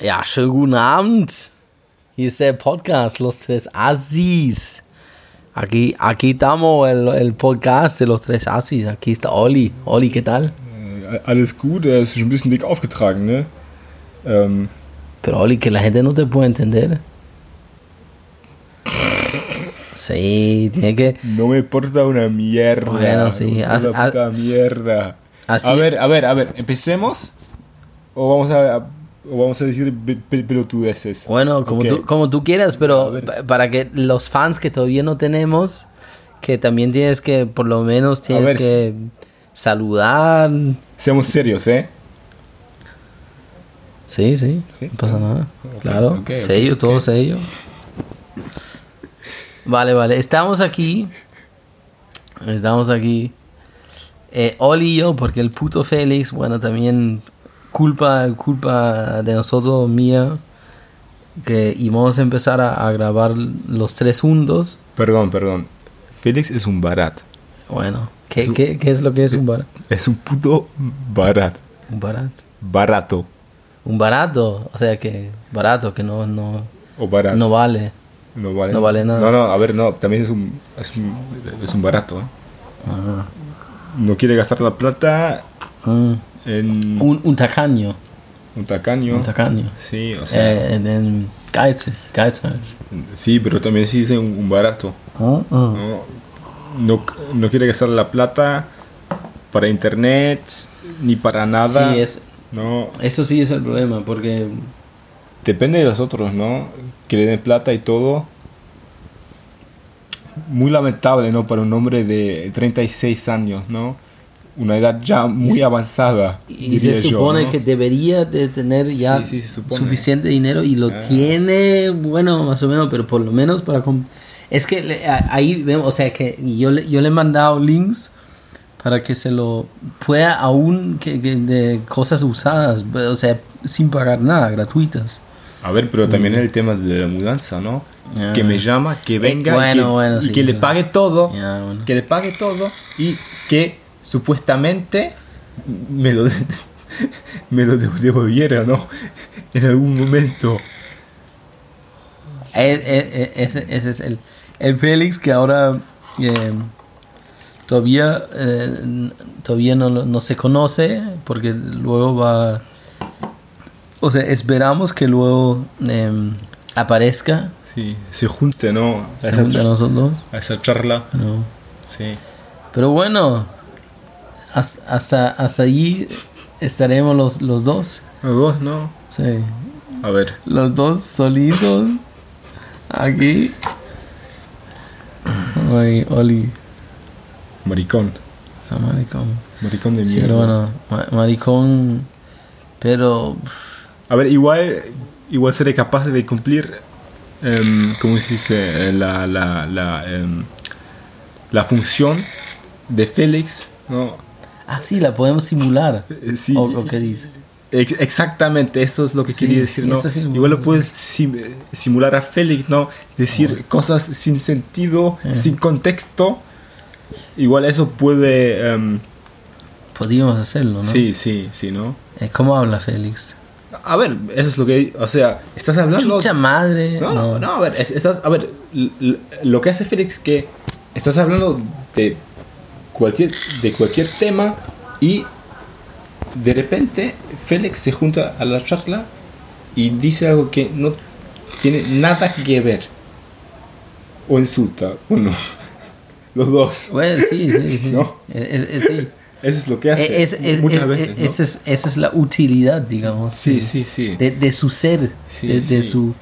Ja, schönen guten Abend. Hier ist der Podcast Los Tres Assis. Aquí, aquí estamos, el, el podcast de Los Tres Assis. Aquí está Oli. Oli, ¿qué tal? Äh, Alles gut, er ist ein bisschen dick aufgetragen, ne? Ähm, Pero Oli, que la gente no te puede entender. Sí, tiene que... no me importa una mierda. Bueno, sí, Una puta mierda. Así- A ver, a ver, a ver, ¿empecemos? ¿O vamos a, o vamos a decir pe- pe- pelotudeces? Bueno, como, Ok. tú, como tú quieras, pero para que los fans que todavía no tenemos, que también tienes que, por lo menos tienes que saludar. Seamos serios, ¿eh? Sí, sí, Sí. no pasa nada. Claro, ok, ok, sello, todo sello. Vale, vale, estamos aquí. Estamos aquí. Eh, Oli y yo, porque el puto Félix, bueno, también culpa, culpa de nosotros, mía, que íbamos a empezar a, a grabar los tres juntos. Perdón, perdón. Félix es un barat. Bueno, ¿qué, Es un- qué- qué es lo que es un barat? Es un puto barat. Un barat. Barato. Un barato, o sea que barato, que no, no, O barat. no vale. No vale. no vale nada. No, no, a ver, no, también es un, es un, es un barato, ¿eh? Ah. No quiere gastar la plata Mm. Un, un tacaño. un tacaño. Un tacaño. Sí, o sea, Eh, en, en geizig, sí, pero también sí dice un, un barato. Ah, ah. ¿no? No, no quiere gastar la plata para internet ni para nada. Sí, es, No, eso sí es el problema, porque depende de los otros, ¿no? Que le den plata y todo. Muy lamentable, ¿no? Para un hombre de 36 años, ¿no? Una edad ya muy se- avanzada. y se yo, supone ¿no? que debería de tener ya Sí, sí, suficiente dinero y lo Ah. tiene, bueno, más o menos, pero por lo menos para... Es que le- ahí vemos, o sea, que yo le, yo le he mandado links para que se lo pueda aún que, que de cosas usadas, o sea, sin pagar nada, gratuitas. A ver, pero también el tema de la mudanza, ¿no? Ah. Que me llama, que venga y bueno, que, bueno, y sí, que le pague todo. Ya, bueno. Que le pague todo y que supuestamente me lo, me lo de- devolviera, ¿no? En algún momento. E- e- e- Ese, ese es el, el Félix que ahora eh, todavía, eh, todavía no, lo- no se conoce porque luego va... O sea, esperamos que luego em, aparezca Sí, se junte, ¿no? A se esa, junte a char- nosotros. a esa charla. ¿no? Sí. Pero bueno, has- hasta, hasta allí estaremos los, los dos. Los dos, ¿no? Sí. A ver. Los dos solitos. Aquí. Ay, Oli. Maricón. Esa maricón. Maricón de Sí, mierda. pero bueno, ma- maricón. Pero. A ver, igual, igual seré capaz de cumplir, em, ¿cómo se dice? La, la, la, em, la función de Félix, ¿no? Ah, sí, la podemos simular. Eh, sí. ¿O, o qué dice? Ex- exactamente, eso es lo que Sí, quería decir, sí, ¿no? Igual lo puedes sim- simular a Félix, ¿no? Decir cosas sin sentido, Eh. sin contexto. Igual eso puede... em, Podríamos hacerlo, ¿no? Sí, sí, sí, ¿no? Eh, ¿Cómo habla Félix? A ver, eso es lo que... O sea, estás hablando... Chucha madre. No, no, no, a ver, es- estás, a ver, lo que hace Félix que estás hablando de cualquier, de cualquier tema y de repente Félix se junta a la charla y dice algo que no tiene nada que ver. O insulta, uno, los dos. Bueno, sí, sí, sí. No. Eh, eh, sí. Eso es lo que hace Es- es- muchas es- veces. ¿no? esa, es, esa es la utilidad, digamos. Sí, sí, sí. De, de su ser, Sí, de, de sí. su,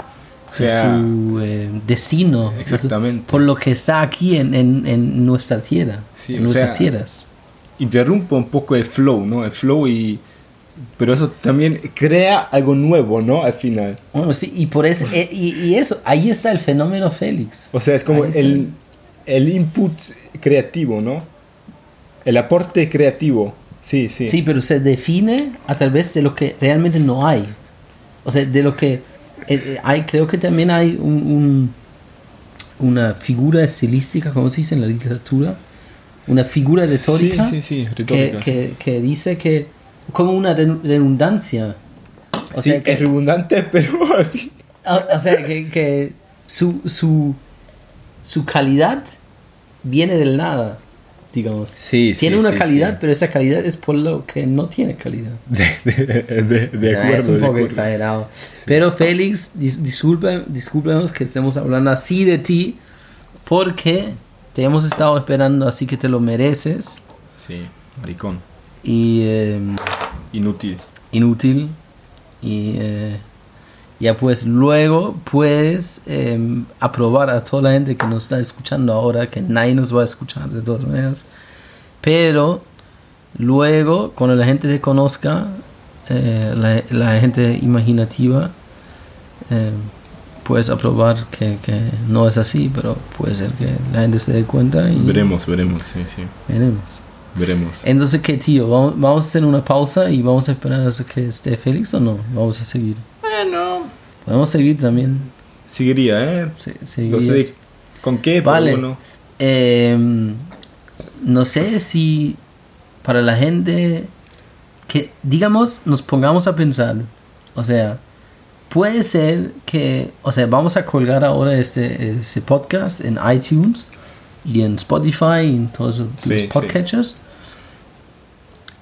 O sea, de su eh, destino. su- Exactamente. por lo que está aquí en, en, en nuestra tierra. Sí, en o nuestras sea, tierras. interrumpe un poco el flow, ¿no? El flow y... Pero eso también crea algo nuevo, ¿no? Al final. Bueno, sí, y por eso, eh, y, y eso, ahí está el fenómeno Félix. O sea, es como el, el input creativo, ¿no? El aporte creativo. Sí, sí. Sí, pero se define a través de lo que realmente no hay. O sea, de lo que eh, eh, hay, creo que también hay un, un- una figura estilística, como se dice en la literatura, una figura retórica, Sí, sí, sí, que, retórica, que, que dice que como una redundancia O sea que- es redundante, pero al fin- O, o sea, que, que su, su, su calidad viene del nada, digamos. Sí, tiene sí, una sí, calidad, pero esa calidad es por lo que no tiene calidad. De, de, de, de O sea, acuerdo. es un poco exagerado. Pero Félix, dis, disculpe, discúlpenos que estemos hablando así de ti, porque te hemos estado esperando, así que te lo mereces. Sí, maricón. Y eh, Inútil. inútil. Y eh, ya pues luego puedes eh, aprobar a toda la gente que nos está escuchando ahora, que nadie nos va a escuchar de todas maneras. Pero luego, cuando la gente te conozca, eh, la, la gente imaginativa, eh, puedes aprobar que, que no es así, pero puede ser que la gente se dé cuenta y Veremos, veremos, sí, sí. veremos. Veremos. Entonces, ¿qué, tío? ¿Vamos, vamos a hacer una pausa y vamos a esperar hasta que esté Félix o no? Vamos a seguir. Bueno. Podemos seguir también. Seguiría, ¿eh? No sé con qué, pero Vale. bueno. Em, no sé si para la gente que, digamos, nos pongamos a pensar. O sea, puede ser que, o sea, vamos a colgar ahora este, este podcast en iTunes y en Spotify y en todos los Sí.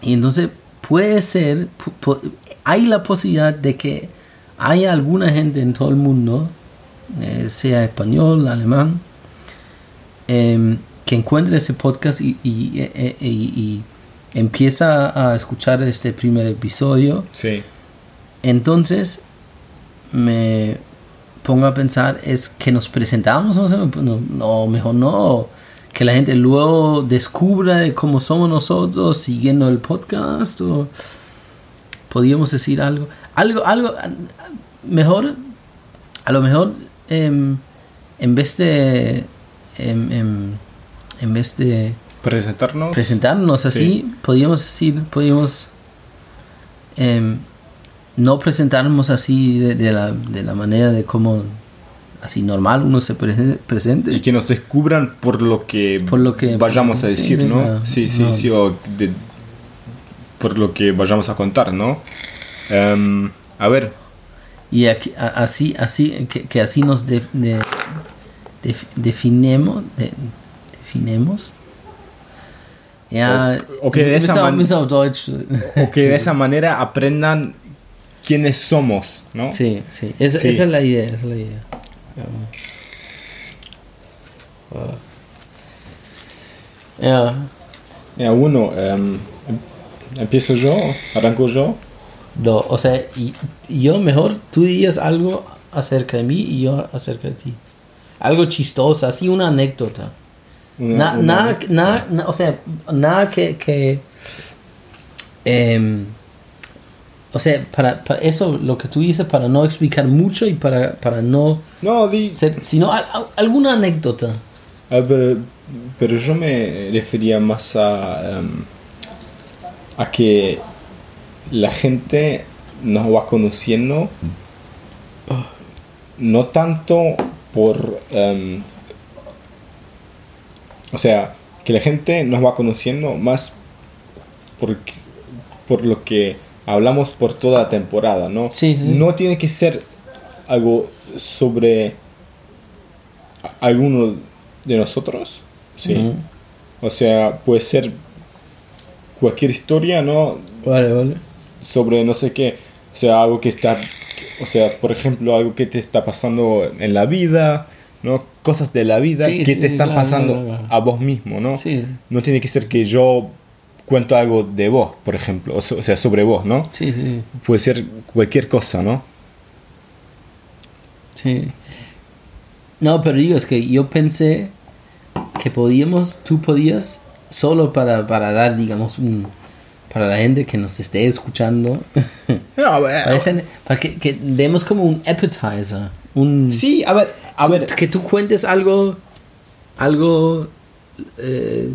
Y entonces puede ser, pu- pu- hay la posibilidad de que haya alguna gente en todo el mundo, eh, sea español, alemán, em, que encuentre ese podcast y, y- e- e- y- y empieza a escuchar este primer episodio, Sí. entonces me pongo a pensar es que nos presentamos, no, sé, no, no, mejor no, que la gente luego descubra de cómo somos nosotros siguiendo el podcast o podríamos decir algo, algo, algo mejor, a lo mejor em, en vez de em, em, en vez de Presentarnos. presentarnos así, Sí. podríamos decir, podríamos no presentarnos así de, de la, de la manera de cómo así normal uno se prese- presente. y que nos descubran por lo que, Por lo que- vayamos a decir, sí, ¿no? no, sí, sí, no. sí, o de- por lo que vayamos a contar, ¿no? Em, a ver, Y aquí- a- así, así, que, que así nos de- de- def- definemos, de- definemos. Ja, O- okay, de bis esa man- o que de esa manera aprendan quiénes somos, ¿no? Sí, sí, esa, Sí. esa es la idea, esa es la idea. Ja. Ja. Mira, uno, em, em- empiezo yo, arranco yo. No, o sea, y, yo mejor tú dirías algo acerca de mí y yo acerca de ti. Algo chistoso, así una anécdota. Una- Na- una- nada, nada, na- o sea, nada que, que em, o sea, para, para eso lo que tú dices, para no explicar mucho y para, para no No, di, ser, sino al- al- alguna anécdota. a ver, pero yo me refería más a, em, a que la gente nos va conociendo no tanto por em, o sea que la gente nos va conociendo más porque, por lo que hablamos por toda la temporada no Sí, sí. no tiene que ser algo sobre alguno de nosotros sí o sea puede ser cualquier historia no Vale, vale. sobre no sé qué, o sea, algo que está, o sea, por ejemplo, algo que te está pasando en la vida, ¿no? Cosas de la vida Sí, que te están claro, pasando claro, claro. a vos mismo, ¿no? Sí, No tiene que ser que yo cuento algo de vos, por ejemplo, o so- o sea, sobre vos, ¿no? sí, sí. Puede ser cualquier cosa, ¿no? Sí. No, pero digo, es que yo pensé que podíamos, tú podías, solo para, para dar, digamos, un, para la gente que nos esté escuchando, No, a ver, parecen- para que, que demos como un appetizer, un... sí, a ver, a tú- ver, que tú cuentes algo, algo, eh,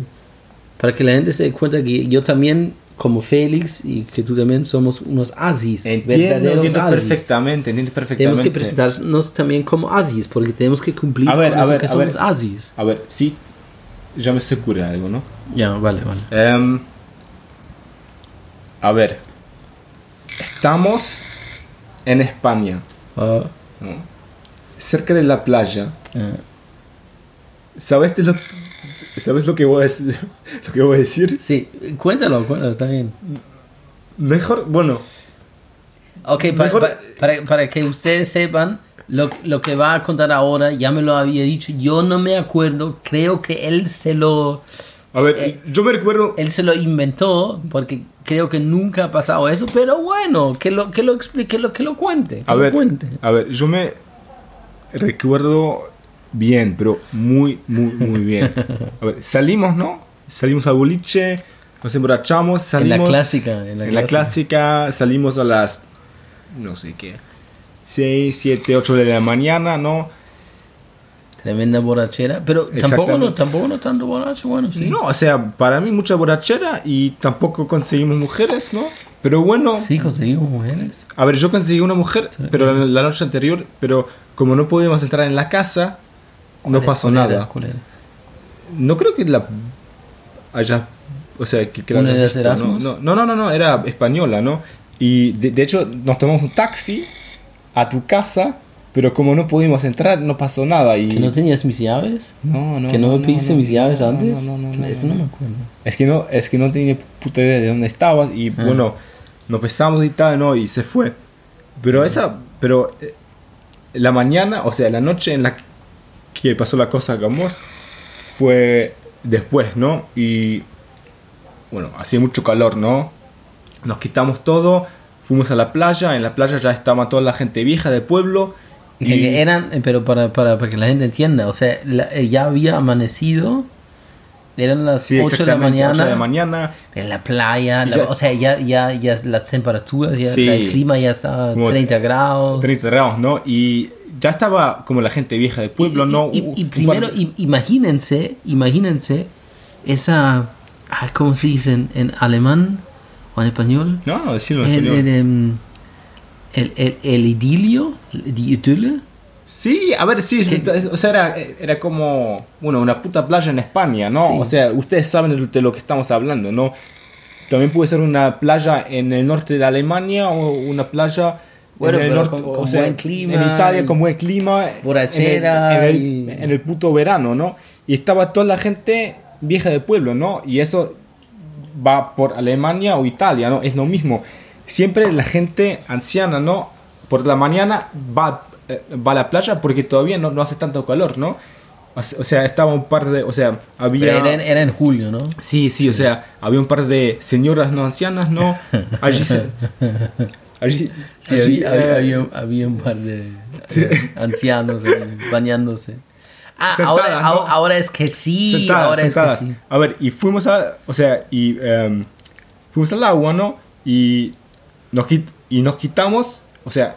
para que la gente se dé cuenta que yo también, como Félix, y que tú también somos unos asis, entiendo, verdaderos entiendo asis. perfectamente, entiendo perfectamente. Tenemos que presentarnos también como asis, porque tenemos que cumplir A ver, con a eso ver, que a somos ver. asis. A ver, sí, ya me se ocurre algo, ¿no? Ya, vale, vale. Em, a ver, estamos en España, Ah, ¿no? cerca de la playa. ah. ¿Sabes de lo, ¿sabes lo que voy a decir? Lo que voy a decir? Sí, cuéntalo, cuéntalo, está bien. Mejor, bueno, Ok, pa- Mejor- pa- para, para que ustedes sepan, lo, lo que va a contar ahora, ya me lo había dicho, yo no me acuerdo, creo que él se lo, a ver, Eh, yo me recuerdo, él se lo inventó, porque creo que nunca ha pasado eso, pero bueno, que lo, que lo explique, que lo, que lo cuente. que a lo ver, cuente. a ver, yo me recuerdo bien, pero muy, muy, muy bien. A ver, salimos, ¿no? Salimos al boliche, nos emborrachamos, En salimos... la clásica, en la, En la clásica salimos a las, no sé qué, 6, 7, 8 de la mañana, ¿no? Tremenda borrachera, pero tampoco no, tampoco no tanto borracho, bueno, sí. No, o sea, para mí mucha borrachera y tampoco conseguimos mujeres, ¿no? Pero bueno, Sí, conseguimos mujeres. a ver, yo conseguí una mujer, pero la, la noche anterior, pero como no podíamos entrar en la casa, no ¿Cuál pasó era? nada. ¿Cuál era? No creo que la haya, o sea, que, que. ¿no? No, no, no, no, era española, ¿no? Y de, de hecho nos tomamos un taxi a tu casa, pero como no pudimos entrar, no pasó nada. Y... ¿Que no tenías mis llaves? No, no, ¿Que no, me pediste mis llaves no, antes? No, no, no, Eso no, no, no. me acuerdo. Es que no, es que no tenía puta idea de dónde estabas y Ah. bueno, nos besamos y tal, ¿no? Y se fue. Pero esa, pero eh, la mañana, o sea, la noche en la que pasó la cosa con vos fue después, ¿no? Y bueno, hacía mucho calor, ¿no? Nos quitamos todo, fuimos a la playa, en la playa ya estaba toda la gente vieja del pueblo. Que- que eran, pero para, para, para que la gente entienda, o sea, la- eh, ya había amanecido, eran las Sí, 8 de la mañana, de la mañana. en la playa, la- Ya- o sea, ya, ya, ya las temperaturas, ya, Sí. el clima ya estaba Como 30 grados. 30 grados, ¿no? Y ya estaba como la gente vieja del pueblo, y, ¿no? y- y primero, imagínense, imagínense esa, ¿cómo se dice en, en alemán o en español? No, no, decirlo en El, español. el, em, el, el- el idilio, idylle. Sí, a ver, sí, sí, o sea, era, era como, bueno, una puta playa en España, ¿no? Sí. O sea, ustedes saben de lo que estamos hablando, ¿no? También puede ser una playa en el norte de Alemania o una playa Bueno, en el pero norte, con- o con sea, buen clima en Italia con buen clima, borrachera en el, en y- en el puto verano, ¿no? Y estaba toda la gente vieja del pueblo, ¿no? Y eso va por Alemania o Italia, ¿no? Es lo mismo. Siempre la gente anciana, ¿no? Por la mañana va, eh, va a la playa porque todavía no, no hace tanto calor, ¿no? O se- o sea, estaba un par de... O sea, había... Era, era en julio, ¿no? Sí, sí, o sea, había un par de señoras no ancianas, ¿no? Allí se... Allí, Sí, allí, había, eh, había, había un par de eh, ancianos bañándose. Ah, Sentadas, ahora, ¿no? ahora, es que sí, sentadas, ahora sentadas. es que sí. A ver, y fuimos a... O sea, y em, fuimos al agua, ¿no? Y nos, quit- y nos quitamos, o sea,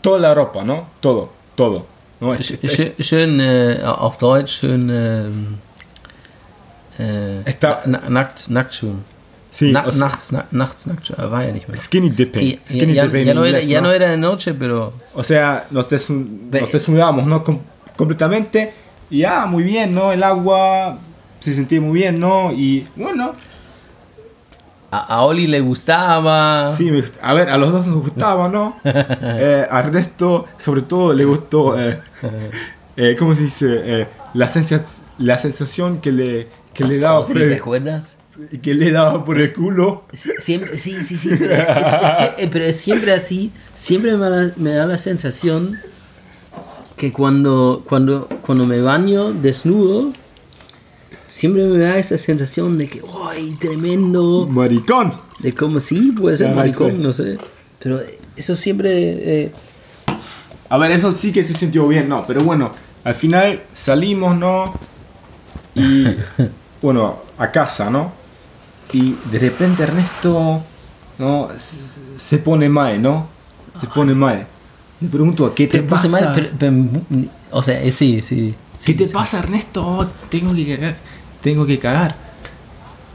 toda la ropa, ¿no? Todo, todo. ¿no? Es- es- Schön, äh, auf Deutsch, schön äh, na, nackt, nackt schon. Sí, Na, o sea, nachts, na, nachts ja nicht mehr. Skinny dipping. Sí, ya, skinny ya- dipping ya no era, inglés, ya ¿no? no era de noche, pero O sea, nos, desu- Ve- nos desnudamos, ¿no? Com- completamente. Y ah, muy bien, ¿no? El agua se sentía muy bien, ¿no? Y bueno, a, a Oli le gustaba. sí, me a ver, a los dos nos gustaba, ¿no? Eh, a Ernesto, sobre todo, le gustó, eh, eh, ¿cómo se dice? Eh, la, sensa- la sensación que le, que le daba Oh, ¿sí por ¿Te acuerdas? Que le daba por el culo. Siempre, sí, sí, sí, pero es, es- es- eh, pero es siempre así. Siempre me da, me da la sensación que cuando, cuando, cuando me baño desnudo, siempre me da esa sensación de que, ¡ay, tremendo! Maricón. De como sí, puede ser Ajá, maricón, sí. no sé. Pero eso siempre. eh, A ver, eso sí que se sintió bien, no, pero bueno, al final salimos, ¿no? Y bueno, a casa, ¿no? Y de repente Ernesto, ¿no? Se, se pone mal, ¿no? Se pone mal. Le pregunto, ¿qué te pasa? mal, pero- pero- o sea, eh, sí, sí. ¿Qué sí, te sí. pasa, Ernesto? Oh, tengo que cagar. Tengo que cagar.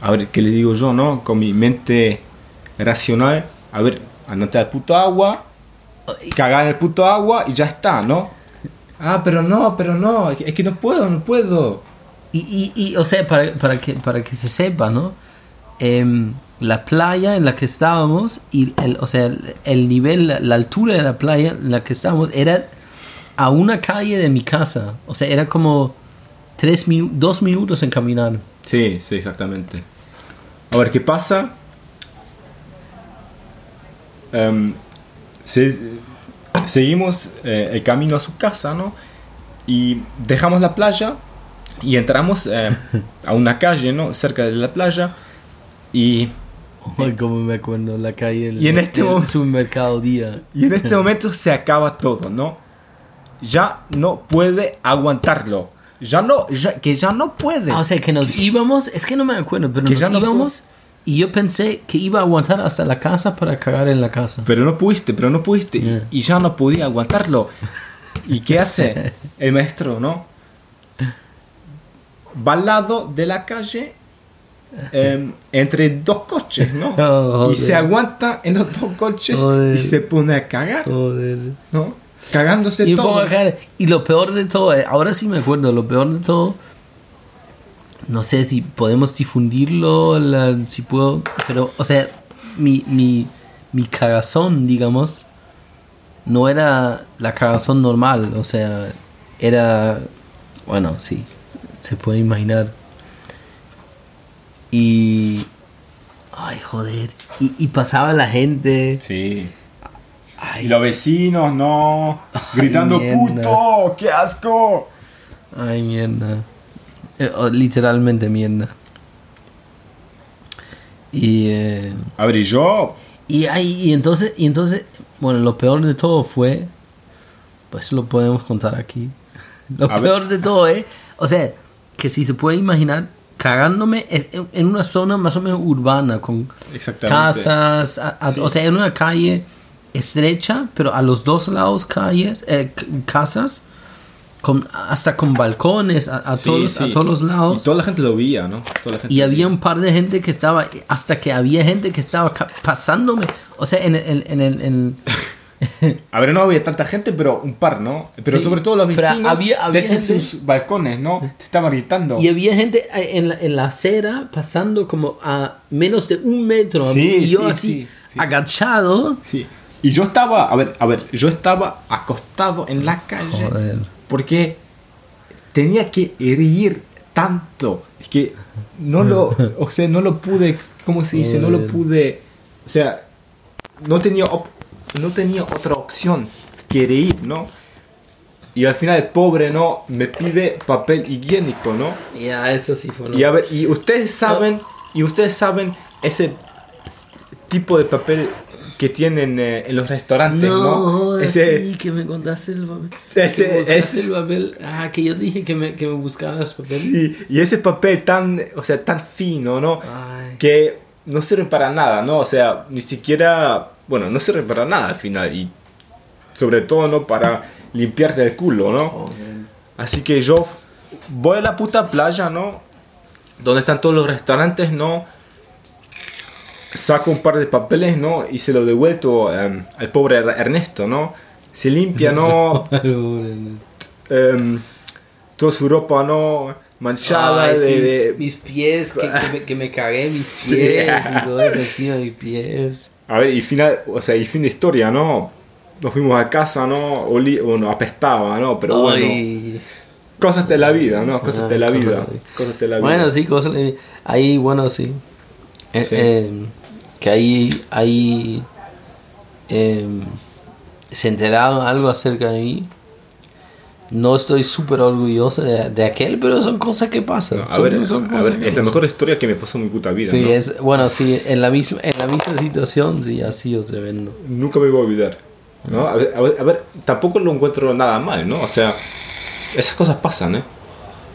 A ver, ¿qué le digo yo, no? Con mi mente racional. A ver, andate al puto agua, cagar en el puto agua y ya está, ¿no? Ah, pero no, pero no, es que- es que no puedo, no puedo. Y, y, y, o sea, para, para, que, para que se sepa, ¿no? Em, la playa en la que estábamos y el, o sea, el, el nivel, la, la altura de la playa en la que estábamos era a una calle de mi casa. O sea, era como tres minu- dos minutos en caminar. Sí, sí, exactamente. A ver, ¿qué pasa? Em, se- seguimos eh, el camino a su casa, ¿no? Y dejamos la playa y entramos eh, a una calle, ¿no? Cerca de la playa. Y, Ay, como me acuerdo, la calle del Y en este momento- supermercado día. y en este momento se acaba todo, ¿no? Ya no puede aguantarlo. Ya no, ya- que ya no puede. Ah, o sea, que nos íbamos, es que no me acuerdo, pero Que nos ya no íbamos y yo pensé que iba a aguantar hasta la casa para cagar en la casa. Pero no pudiste, pero no pudiste. y- Yeah. Y, ya no podía aguantarlo. ¿Y qué hace el maestro, no? Va al lado de la calle em, entre dos coches, ¿no? Oh, y se aguanta en los dos coches Joder. y se pone a cagar, Joder. ¿no? Cagándose Y, todo. y lo peor de todo, eh, ahora sí me acuerdo, lo peor de todo, no sé si podemos difundirlo, la- si puedo, pero, o sea, mi, mi, mi cagazón, digamos, no era la cagazón normal, o sea, era, bueno, sí, se puede imaginar. Y, ay, joder, y, y pasaba la gente. Sí. Ay, Y los vecinos, no. Ay, Gritando, mierda. puto, qué asco. Ay, mierda. Eh, oh, literalmente mierda. Y, eh, A ver, y yo. y, ay, y entonces, y entonces, bueno, lo peor de todo fue, pues lo podemos contar aquí. Lo A ver. peor de todo, ¿eh? O sea, que si se puede imaginar, cagándome en, en- en una zona más o menos urbana, con casas, a- a- Sí. o sea, en una calle estrecha, pero a los dos lados calles, eh, casas, con, hasta con balcones a, a Sí, todos, sí. a todos los Y lados. toda la gente lo veía, ¿no? Toda la gente Y había un par de gente que estaba, hasta que había gente que estaba pasándome, o sea, en el... En, el- en- A ver, no había tanta gente, pero un par, ¿no? Pero Sí, sobre todo los vecinos había- había desde gente- sus balcones, ¿no? Te estaban gritando. y había gente en la, en la acera pasando como a menos de un metro. Sí, y yo sí, así, sí, sí. agachado. Sí. Y yo estaba, a ver, a ver, yo estaba acostado en la calle Joder. porque tenía que reír tanto. Es que no lo, o sea, no lo pude, ¿cómo se dice? No lo Joder. pude, o sea, no tenía, op- no tenía otra opción que reír, ¿no? Y al final el pobre, ¿no? Me pide papel higiénico, ¿no? Ya, eso sí fue. ¿no? Y a ver, y ustedes saben, y ustedes saben ese tipo de papel que tienen eh, en los restaurantes, ¿no? No, ese, sí, que me contaste el papel. Ese- que ese- el papel. Ah, que yo dije que me, que me buscaras papel. sí, y ese papel tan, o sea, tan fino, ¿no? Ay. Que no sirve para nada, ¿no? O sea, ni siquiera, bueno, no sirve para nada al final y sobre todo, ¿no? Para limpiarte el culo, ¿no? Así que yo voy a la puta playa, ¿no? Donde están todos los restaurantes, ¿no? Saco un par de papeles, ¿no? Y se lo devuelto em, al pobre Er- Ernesto, ¿no? Se limpia, ¿no? Em, toda su ropa, ¿no? Manchada Ay, de, sí, de- Mis pies, que, que me, que me cagué mis pies y todo eso encima de mis pies. A ver, y final, o sea, y fin de historia, ¿no? Nos fuimos a casa, ¿no? Oli, bueno, apestaba, ¿no? Pero bueno, cosas de la vida, ¿no? Cosas de la vida. Cosas de la vida. Bueno, sí, cosas. le- Ahí, bueno, sí. Eh, Sí. eh, que ahí, ahí eh, se enteraron algo acerca de mí. No estoy súper orgulloso de, de aquel, pero son cosas que pasan. No, a Son- ver, son a cosas ver, que es la mejor historia que me pasó en mi puta vida. Sí, ¿no? es, bueno, sí, en la misma, en la misma situación, sí, ha sido tremendo. Nunca me voy a olvidar. ¿no? A, ver, a, ver, a ver, tampoco lo encuentro nada mal, ¿no? O sea, esas cosas pasan, ¿eh?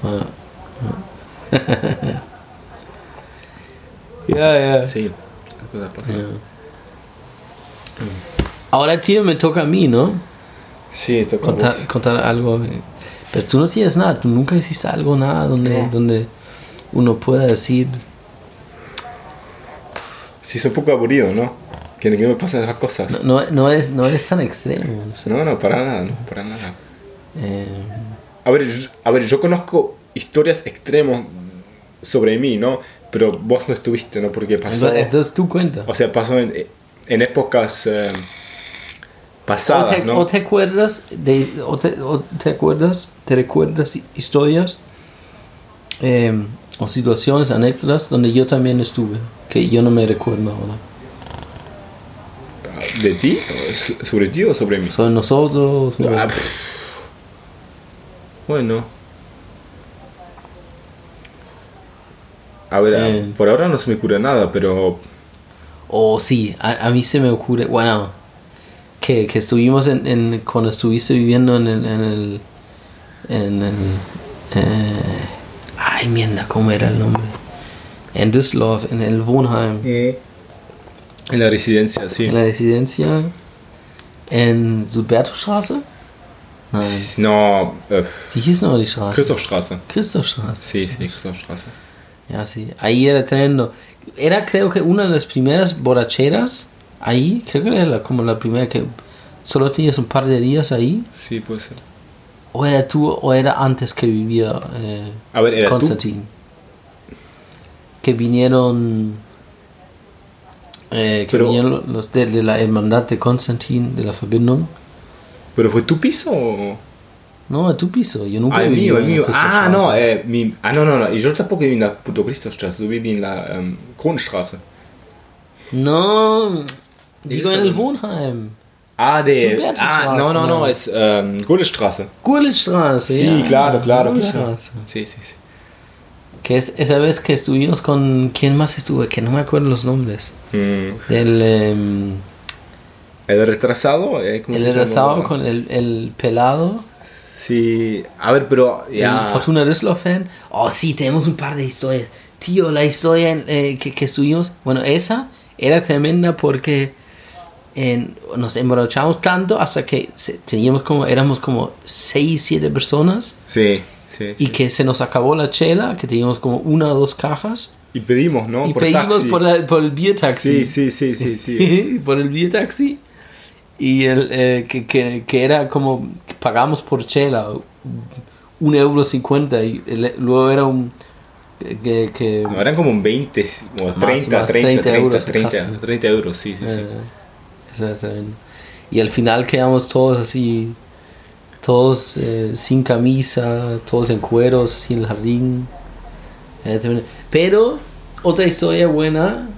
Ah. Ya, ya. Sí, esas cosas pasan. Ya. Ahora, tío, me toca a mí, ¿no? Sí, toca Contar, contar algo. eh. Pero tú no tienes nada, tú nunca hiciste algo, nada donde, No. donde uno pueda decir. Sí, soy un poco aburrido, ¿no? Que, que me pasan esas cosas. No, no, no eres, no eres tan extremo. o sea, No, no, para nada, no, para nada. eh, A ver, yo, a ver, yo conozco historias extremas sobre mí, ¿no? pero vos no estuviste, ¿no? Porque pasó, Entonces, entonces tú cuenta. o sea, pasó en, en épocas eh, ¿O pasadas, te, ¿no? o te acuerdas de o te, o te acuerdas te recuerdas historias eh, o situaciones anécdotas donde yo también estuve que yo no me recuerdo ahora ¿De ti? ¿O so- ¿Sobre ti o sobre mí? sobre nosotros sobre- Ah, bueno. A ver, a- Eh. por ahora no se me cura nada, pero o sí a, a mí se me ocurre bueno que, que estuvimos en, en- cuando estuviste viviendo en el en el, en el eh, ay mierda cómo era el nombre en Düsseldorf en el Wohnheim en la residencia, sí. en la residencia en Subertostraße? Nein. No, äh, Wie hieß noch die Straße? Christophstraße. Christophstraße. Sí, sí, Christophstraße. Ya, sí. Ahí era tremendo. Era creo que una de las primeras borracheras. Ahí, creo que era como la primera que solo tenías un par de días ahí. Sí, puede ser. O era tú, o era antes que vivía eh, A ver, ¿era tú? Constantin. Que vinieron. Eh, que Pero- vinieron los de, de la hermandad de Constantin, de la Verbindung. ¿Pero fue tu piso o...? No, a tu piso. Yo nunca Ah, el mío, el mío. Ah, no, eh, mi... Ah, no, no, no. Y yo tampoco viví en la puto Christophstraße, yo viví en la Kronstraße. No, digo en el Dice- Wohnheim. Ah, de... Ah, no, no, no. es ähm. Gurlichstraße, Sí, ja. claro, claro, claro. Gurlichstraße. Sí, sí, sí. Que es esa vez que estuvimos con. ¿Quién más estuve? Que no me acuerdo los nombres. Mm, Del. em, El retrasado, eh, ¿cómo el se retrasado llama? con el, el pelado. Sí, a ver, pero ya... Fortuna fan. Oh, sí, tenemos un par de historias. Tío, la historia eh, que, que estuvimos. Bueno, esa era tremenda porque en- nos emborrachamos tanto hasta que teníamos como. Éramos como 6, 7 personas. Sí, sí. Y sí. que se nos acabó la chela, que teníamos como una o dos cajas. Y pedimos, ¿no? y Por pedimos taxi. por, la- por el beer taxi. Sí, sí, sí, sí, sí. por el beer taxi. Y el, eh, que, que, que era como que pagamos por chela un euro cincuenta y el- luego era un que, eran como un 20 o 30, más, 30, 30 30, euros 30, casi. 30 euros, sí, sí, sí. eh. Y al final quedamos todos así todos eh, sin camisa todos en cueros así en el jardín. Eh, pero otra historia buena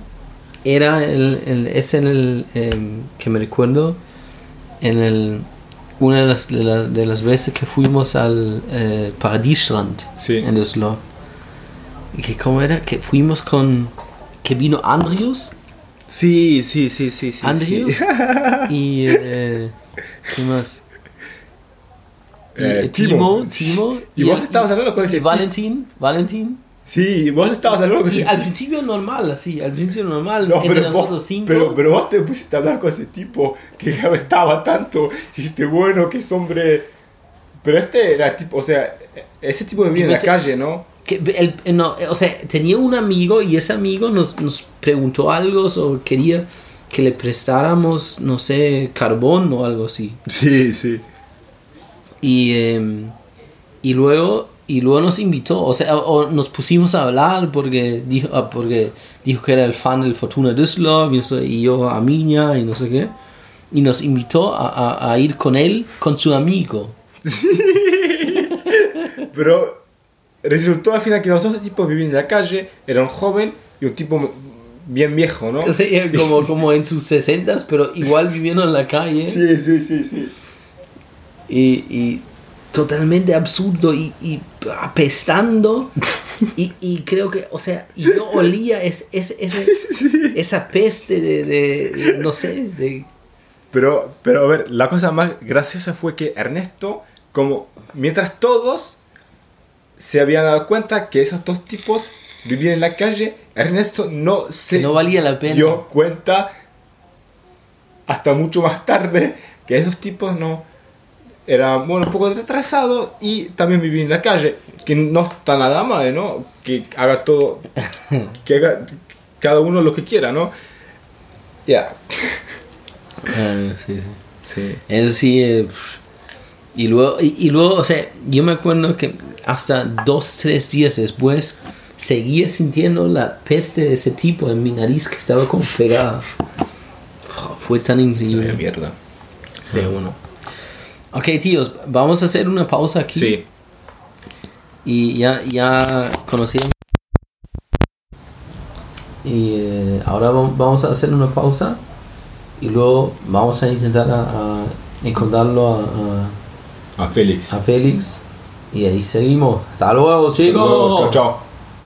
era el, el- es en el em, que me recuerdo en el una de las, de, la- de las veces que fuimos al eh, Sí. en que cómo era que fuimos con que vino Andrius Sí, sí, sí, sí, sí. Andrius sí. y eh, ¿qué más? Y, Eh, eh, Timo. Timo, Timo Y vos estabas hablando con y ese Valentín, Valentín. Sí, vos estabas hablando con Y ese al principio normal, así, al principio normal, No, entre pero nosotros vos, cinco. pero, pero vos te pusiste a hablar con ese tipo que estaba tanto. Y dijiste, bueno, que es hombre. Pero este era tipo, o sea, ese tipo vivía en la calle, ¿no? Que el- eh, no, o sea, tenía un amigo y ese amigo nos, nos preguntó algo o quería que le prestáramos, no sé, carbón o algo así. Sí, sí. Y, em, y luego y luego nos invitó, o sea, o nos pusimos a hablar porque dijo, ah, porque dijo que era el fan del Fortuna Düsseldorf y, eso, y yo a Miña y no sé qué. Y nos invitó a, a- a ir con él, con su amigo. Pero resultó al final que los dos tipos vivían en la calle, era un joven y un tipo bien viejo, ¿no? Sea, como, como en sus sesentas, pero igual viviendo en la calle. Sí, sí, sí, sí. y, y totalmente absurdo y, y apestando y, y creo que o sea yo olía es, es, ese- esa peste de, de- de- no sé de Pero, pero a ver, la cosa más graciosa fue que Ernesto, como mientras todos se habían dado cuenta que esos dos tipos vivían en la calle, Ernesto no se que no valía la pena dio cuenta hasta mucho más tarde que esos tipos no eran bueno, un poco retrasados y también vivían en la calle, que no está nada mal, ¿no? Que haga todo, que haga cada uno lo que quiera, ¿no? Ya. Ah, sí, sí. Sí. Eso sí eh. Y luego y, y luego o sea yo me acuerdo que hasta dos tres días después seguía sintiendo la peste de ese tipo en mi nariz que estaba como pegada. Oh, fue tan Ay, increíble. mierda. Sí, uno. Ok, tíos, vamos a hacer una pausa aquí. Sí. Y ya, ya conocí. Y eh, ahora vam- vamos a hacer una pausa. Y luego vamos a intentar a, a encontrarlo a, A Félix. a, a Félix. Y ahí seguimos. Hasta luego, chicos. Chao, chao.